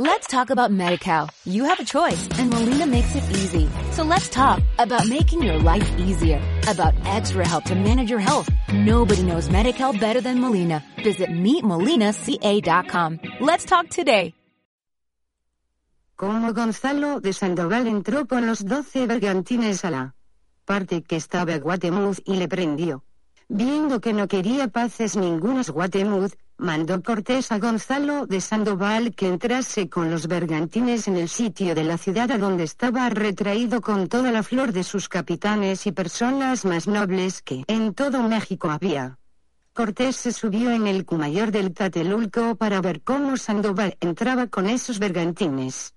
Let's talk about MediCal. You have a choice and Molina makes it easy. So let's talk about making your life easier, about extra help to manage your health. Nobody knows MediCal better than Molina. Visit meetmolinaca.com. Let's talk today. Como Gonzalo de Sandoval entró con los doce bergantines a la parte que estaba Guatemuz y le prendió. Viendo que no quería paces ningunos Guatemuz, mandó Cortés a Gonzalo de Sandoval que entrase con los bergantines en el sitio de la ciudad a donde estaba retraído con toda la flor de sus capitanes y personas más nobles que en todo México había. Cortés se subió en el cumayor del Tatelulco para ver cómo Sandoval entraba con esos bergantines.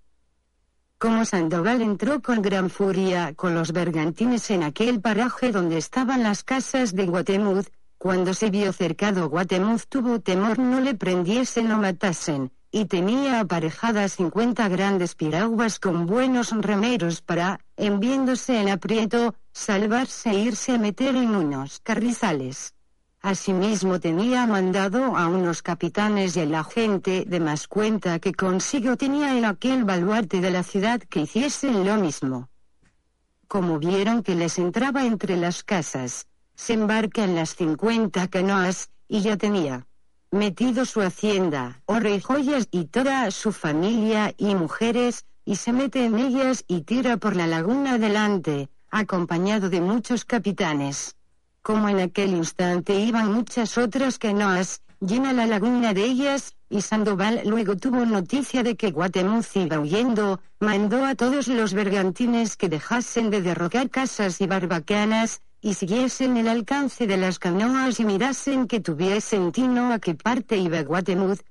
Como Sandoval entró con gran furia con los bergantines en aquel paraje donde estaban las casas de Guatemuz, cuando se vio cercado Guatemuz tuvo temor no le prendiesen o matasen, y tenía aparejadas cincuenta grandes piraguas con buenos remeros para, en viéndose en aprieto, salvarse e irse a meter en unos carrizales. Asimismo tenía mandado a unos capitanes y a la gente de más cuenta que consigo tenía en aquel baluarte de la ciudad que hiciesen lo mismo. Como vieron que les entraba entre las casas, se embarca en las cincuenta canoas, y ya tenía. Metido su hacienda, oro y joyas y toda su familia y mujeres, y se mete en ellas y tira por la laguna adelante, acompañado de muchos capitanes. Como en aquel instante iban muchas otras canoas, llena la laguna de ellas, y Sandoval luego tuvo noticia de que Guatemuz iba huyendo, mandó a todos los bergantines que dejasen de derrocar casas y barbacanas, y siguiesen el alcance de las canoas y mirasen que tuviesen tino a qué parte iba Guatemuz.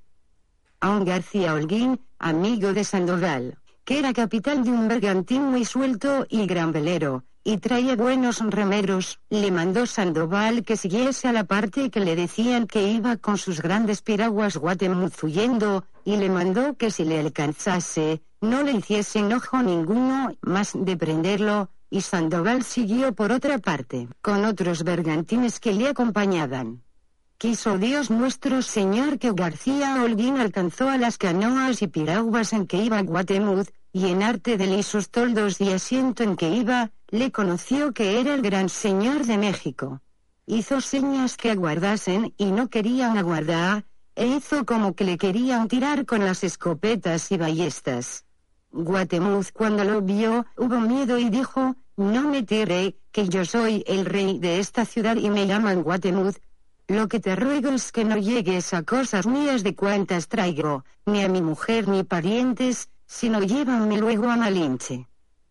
A un García Holguín, amigo de Sandoval, que era capital de un bergantín muy suelto y gran velero, y traía buenos remeros, le mandó Sandoval que siguiese a la parte que le decían que iba con sus grandes piraguas Guatemuz huyendo, y le mandó que si le alcanzase, no le hiciese enojo ninguno más de prenderlo, y Sandoval siguió por otra parte, con otros bergantines que le acompañaban. Quiso Dios nuestro Señor que García Holguín alcanzó a las canoas y piraguas en que iba Guatemuz, y en arte de lisos toldos y asiento en que iba, le conoció que era el gran señor de México. Hizo señas que aguardasen y no querían aguardar, e hizo como que le querían tirar con las escopetas y ballestas. Guatemuz cuando lo vio, hubo miedo y dijo, no me tire, que yo soy el rey de esta ciudad y me llaman Guatemuz. Lo que te ruego es que no llegues a cosas mías de cuantas traigo, ni a mi mujer ni parientes, sino llévame luego a Malinche.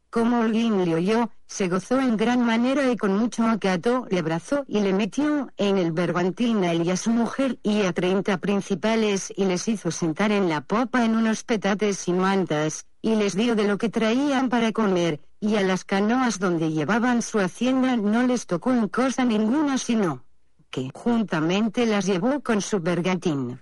Como Holguín le oyó, se gozó en gran manera y con mucho acato le abrazó y le metió en el bergantín a él y a su mujer y a treinta principales y les hizo sentar en la popa en unos petates y mantas, y les dio de lo que traían para comer, y a las canoas donde llevaban su hacienda no les tocó en cosa ninguna sino que juntamente las llevó con su bergantín.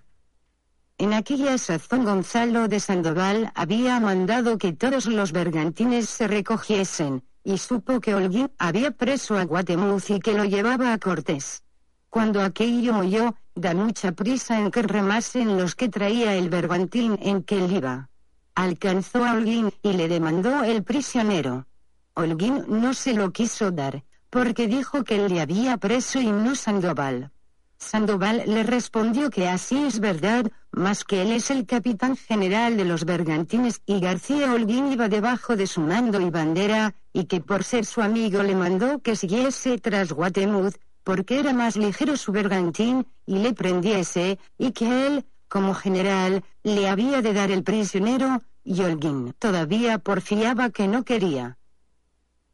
En aquella sazón Gonzalo de Sandoval había mandado que todos los bergantines se recogiesen, y supo que Holguín había preso a Guatemuz y que lo llevaba a Cortés. Cuando aquello oyó, da mucha prisa en que remasen los que traía el bergantín en que él iba. Alcanzó a Holguín y le demandó el prisionero. Holguín no se lo quiso dar, porque dijo que él le había preso y no Sandoval. Sandoval le respondió que así es verdad, mas que él es el capitán general de los bergantines y García Holguín iba debajo de su mando y bandera, y que por ser su amigo le mandó que siguiese tras Guatemuz, porque era más ligero su bergantín, y le prendiese, y que él, como general, le había de dar el prisionero, y Holguín todavía porfiaba que no quería.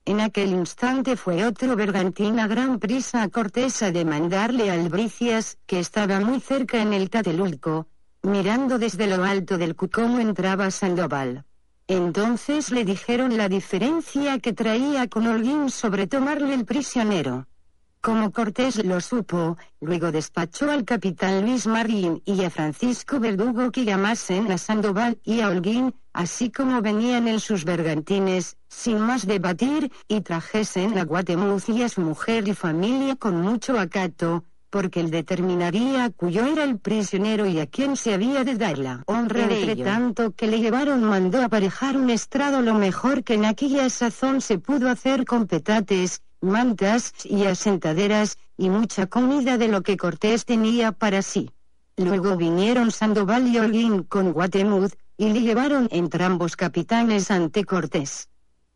En aquel instante fue otro bergantín a gran prisa a Cortés a demandarle albricias, que estaba muy cerca en el Tatelulco, mirando desde lo alto del cómo entraba Sandoval. Entonces le dijeron la diferencia que traía con Holguín sobre tomarle el prisionero. Como Cortés lo supo, luego despachó al capitán Luis Marín y a Francisco Verdugo que llamasen a Sandoval y a Holguín, así como venían en sus bergantines, sin más debatir, y trajesen a Guatemuz y a su mujer y familia con mucho acato, porque él determinaría cuyo era el prisionero y a quién se había de dar la honra de Entre tanto que le llevaron mandó aparejar un estrado lo mejor que en aquella sazón se pudo hacer con petates, mantas y asentaderas, y mucha comida de lo que Cortés tenía para sí. Luego vinieron Sandoval y Holguín con Guatemuz, y le llevaron entrambos capitanes ante Cortés.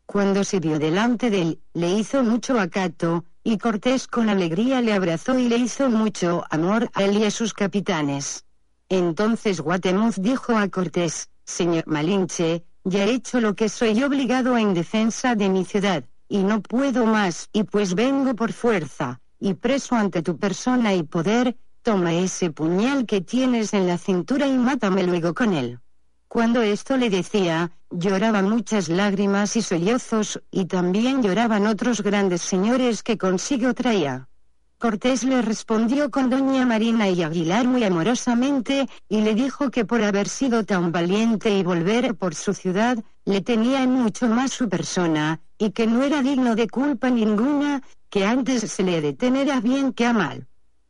Cuando se vio delante de él, le hizo mucho acato, y Cortés con alegría le abrazó y le hizo mucho amor a él y a sus capitanes. Entonces Guatemuz dijo a Cortés, Señor Malinche, ya he hecho lo que soy obligado en defensa de mi ciudad, y no puedo más, y pues vengo por fuerza, y preso ante tu persona y poder, toma ese puñal que tienes en la cintura y mátame luego con él. Cuando esto le decía, lloraba muchas lágrimas y sollozos, y también lloraban otros grandes señores que consigo traía. Cortés le respondió con doña Marina y Aguilar muy amorosamente, y le dijo que por haber sido tan valiente y volver por su ciudad, le tenía en mucho más su persona, y que no era digno de culpa ninguna, que antes se le detenera bien que a mal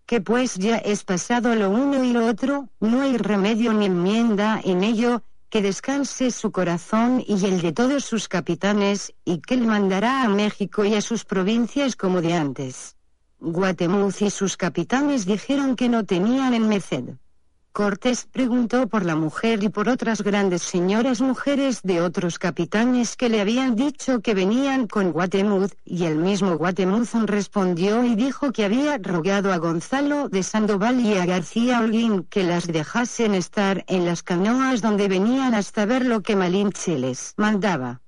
que pues ya es pasado lo uno y lo otro, no hay remedio ni enmienda en ello, que descanse su corazón y el de todos sus capitanes, y que él mandará a México y a sus provincias como de antes. Guatemuz y sus capitanes dijeron que no tenían en merced. Cortés preguntó por la mujer y por otras grandes señoras mujeres de otros capitanes que le habían dicho que venían con Guatemuz, y el mismo Guatemuz respondió y dijo que había rogado a Gonzalo de Sandoval y a García Holguín que las dejasen estar en las canoas donde venían hasta ver lo que Malinche les mandaba.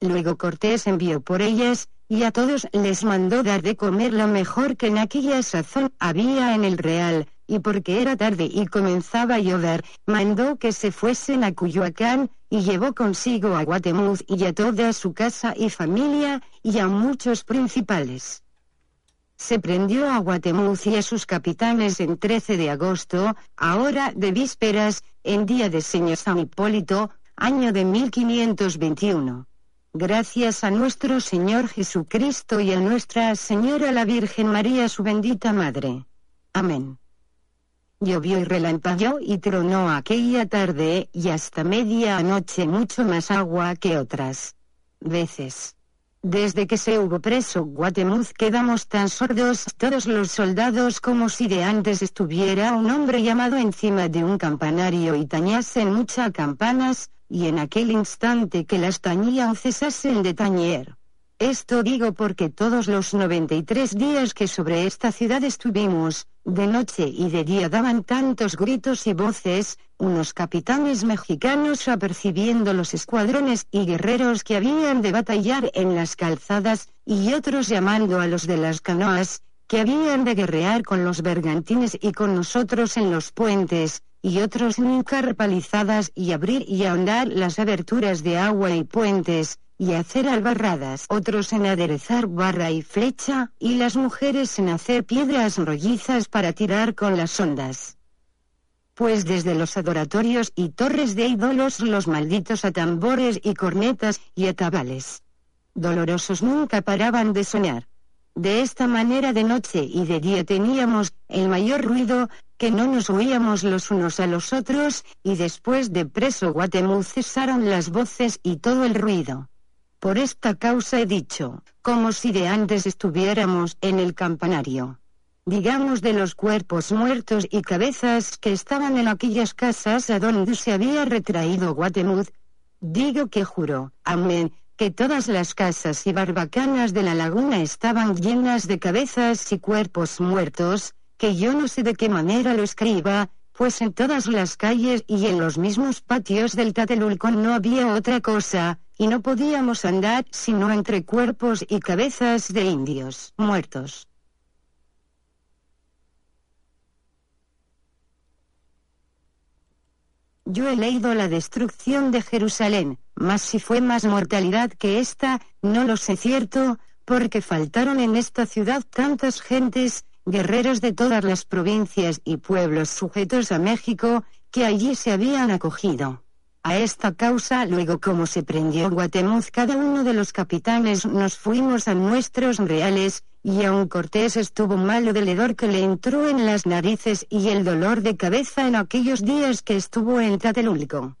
Luego Cortés envió por ellas, y a todos les mandó dar de comer lo mejor que en aquella sazón había en el real, y porque era tarde y comenzaba a llover, mandó que se fuesen a Cuyoacán, y llevó consigo a Guatemuz y a toda su casa y familia, y a muchos principales. Se prendió a Guatemuz y a sus capitanes en 13 de agosto, ahora de vísperas, en día de Señor San Hipólito, año de 1521. Gracias a nuestro Señor Jesucristo y a Nuestra Señora la Virgen María, su bendita Madre. Amén. Llovió y relampagueó y tronó aquella tarde y hasta media anoche mucho más agua que otras veces. Desde que se hubo preso Guatemuz quedamos tan sordos todos los soldados como si de antes estuviera un hombre llamado encima de un campanario y tañasen muchas campanas, y en aquel instante que las tañían cesasen de tañer. Esto digo porque todos los 93 días que sobre esta ciudad estuvimos, de noche y de día daban tantos gritos y voces, unos capitanes mexicanos apercibiendo los escuadrones y guerreros que habían de batallar en las calzadas, y otros llamando a los de las canoas, que habían de guerrear con los bergantines y con nosotros en los puentes, y otros nunca palizadas y abrir y ahondar las aberturas de agua y puentes, y hacer albarradas, otros en aderezar barra y flecha, y las mujeres en hacer piedras rollizas para tirar con las ondas. Pues desde los adoratorios y torres de ídolos los malditos atambores y cornetas y atabales dolorosos nunca paraban de sonar. De esta manera de noche y de día teníamos el mayor ruido, que no nos oíamos los unos a los otros, y después de preso Guatemuz cesaron las voces y todo el ruido. Por esta causa he dicho, como si de antes estuviéramos en el campanario. Digamos de los cuerpos muertos y cabezas que estaban en aquellas casas a donde se había retraído Guatemuz, digo que juro, amén, que todas las casas y barbacanas de la laguna estaban llenas de cabezas y cuerpos muertos, que yo no sé de qué manera lo escriba, pues en todas las calles y en los mismos patios del Tatelulcón no había otra cosa, y no podíamos andar sino entre cuerpos y cabezas de indios muertos. Yo he leído la destrucción de Jerusalén, mas si fue más mortalidad que esta, no lo sé cierto, porque faltaron en esta ciudad tantas gentes, guerreros de todas las provincias y pueblos sujetos a México, que allí se habían acogido. A esta causa, luego como se prendió Guatemuz, cada uno de los capitanes nos fuimos a nuestros reales, y aun Cortés estuvo malo del hedor que le entró en las narices y el dolor de cabeza en aquellos días que estuvo en Tlatelolco.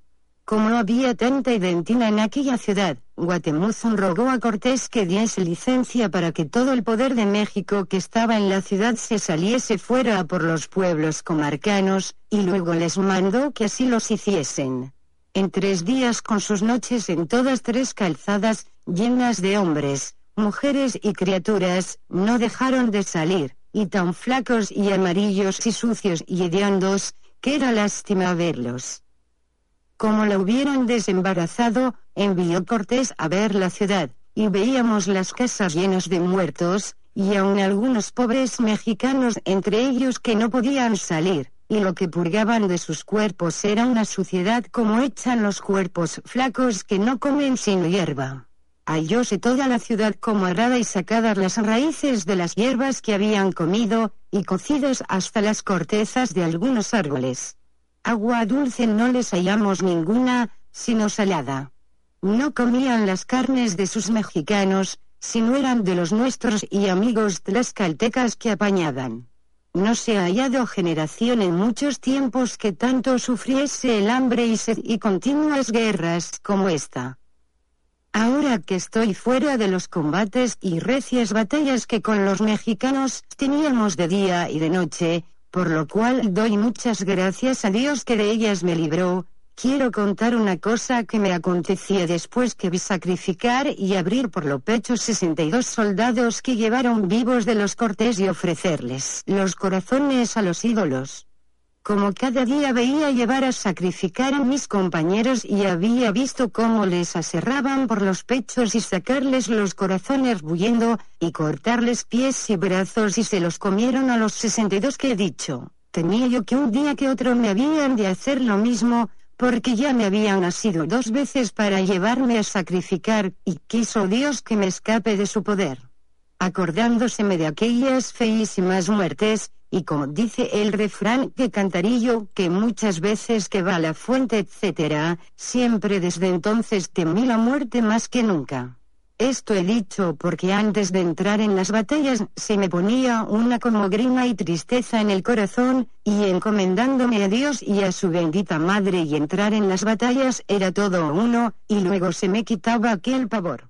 Como había tanta identidad en aquella ciudad, Guatemuzón rogó a Cortés que diese licencia para que todo el poder de México que estaba en la ciudad se saliese fuera por los pueblos comarcanos, y luego les mandó que así los hiciesen. En tres días con sus noches en todas tres calzadas, llenas de hombres, mujeres y criaturas, no dejaron de salir, y tan flacos y amarillos y sucios y hediondos, que era lástima verlos. Como la hubieron desembarazado, envió Cortés a ver la ciudad, y veíamos las casas llenas de muertos, y aun algunos pobres mexicanos entre ellos que no podían salir, y lo que purgaban de sus cuerpos era una suciedad como echan los cuerpos flacos que no comen sin hierba. Hallóse toda la ciudad como arada y sacadas las raíces de las hierbas que habían comido, y cocidos hasta las cortezas de algunos árboles. Agua dulce no les hallamos ninguna, sino salada. No comían las carnes de sus mexicanos, sino eran de los nuestros y amigos tlaxcaltecas que apañaban. No se ha hallado generación en muchos tiempos que tanto sufriese el hambre y sed y continuas guerras como esta. Ahora que estoy fuera de los combates y recias batallas que con los mexicanos teníamos de día y de noche, por lo cual doy muchas gracias a Dios que de ellas me libró. Quiero contar una cosa que me acontecía después que vi sacrificar y abrir por lo pecho 62 soldados que llevaron vivos de los cortes y ofrecerles los corazones a los ídolos como cada día veía llevar a sacrificar a mis compañeros y había visto cómo les aserraban por los pechos y sacarles los corazones bullendo, y cortarles pies y brazos y se los comieron a los 62 que he dicho. Temía yo que un día que otro me habían de hacer lo mismo, porque ya me habían nacido dos veces para llevarme a sacrificar, y quiso Dios que me escape de su poder. Acordándoseme de aquellas feísimas muertes, y como dice el refrán que cantarillo, que muchas veces que va a la fuente, etcétera, siempre desde entonces temí la muerte más que nunca. Esto he dicho porque antes de entrar en las batallas se me ponía una como grima y tristeza en el corazón, y encomendándome a Dios y a su bendita madre y entrar en las batallas era todo uno, y luego se me quitaba aquel pavor.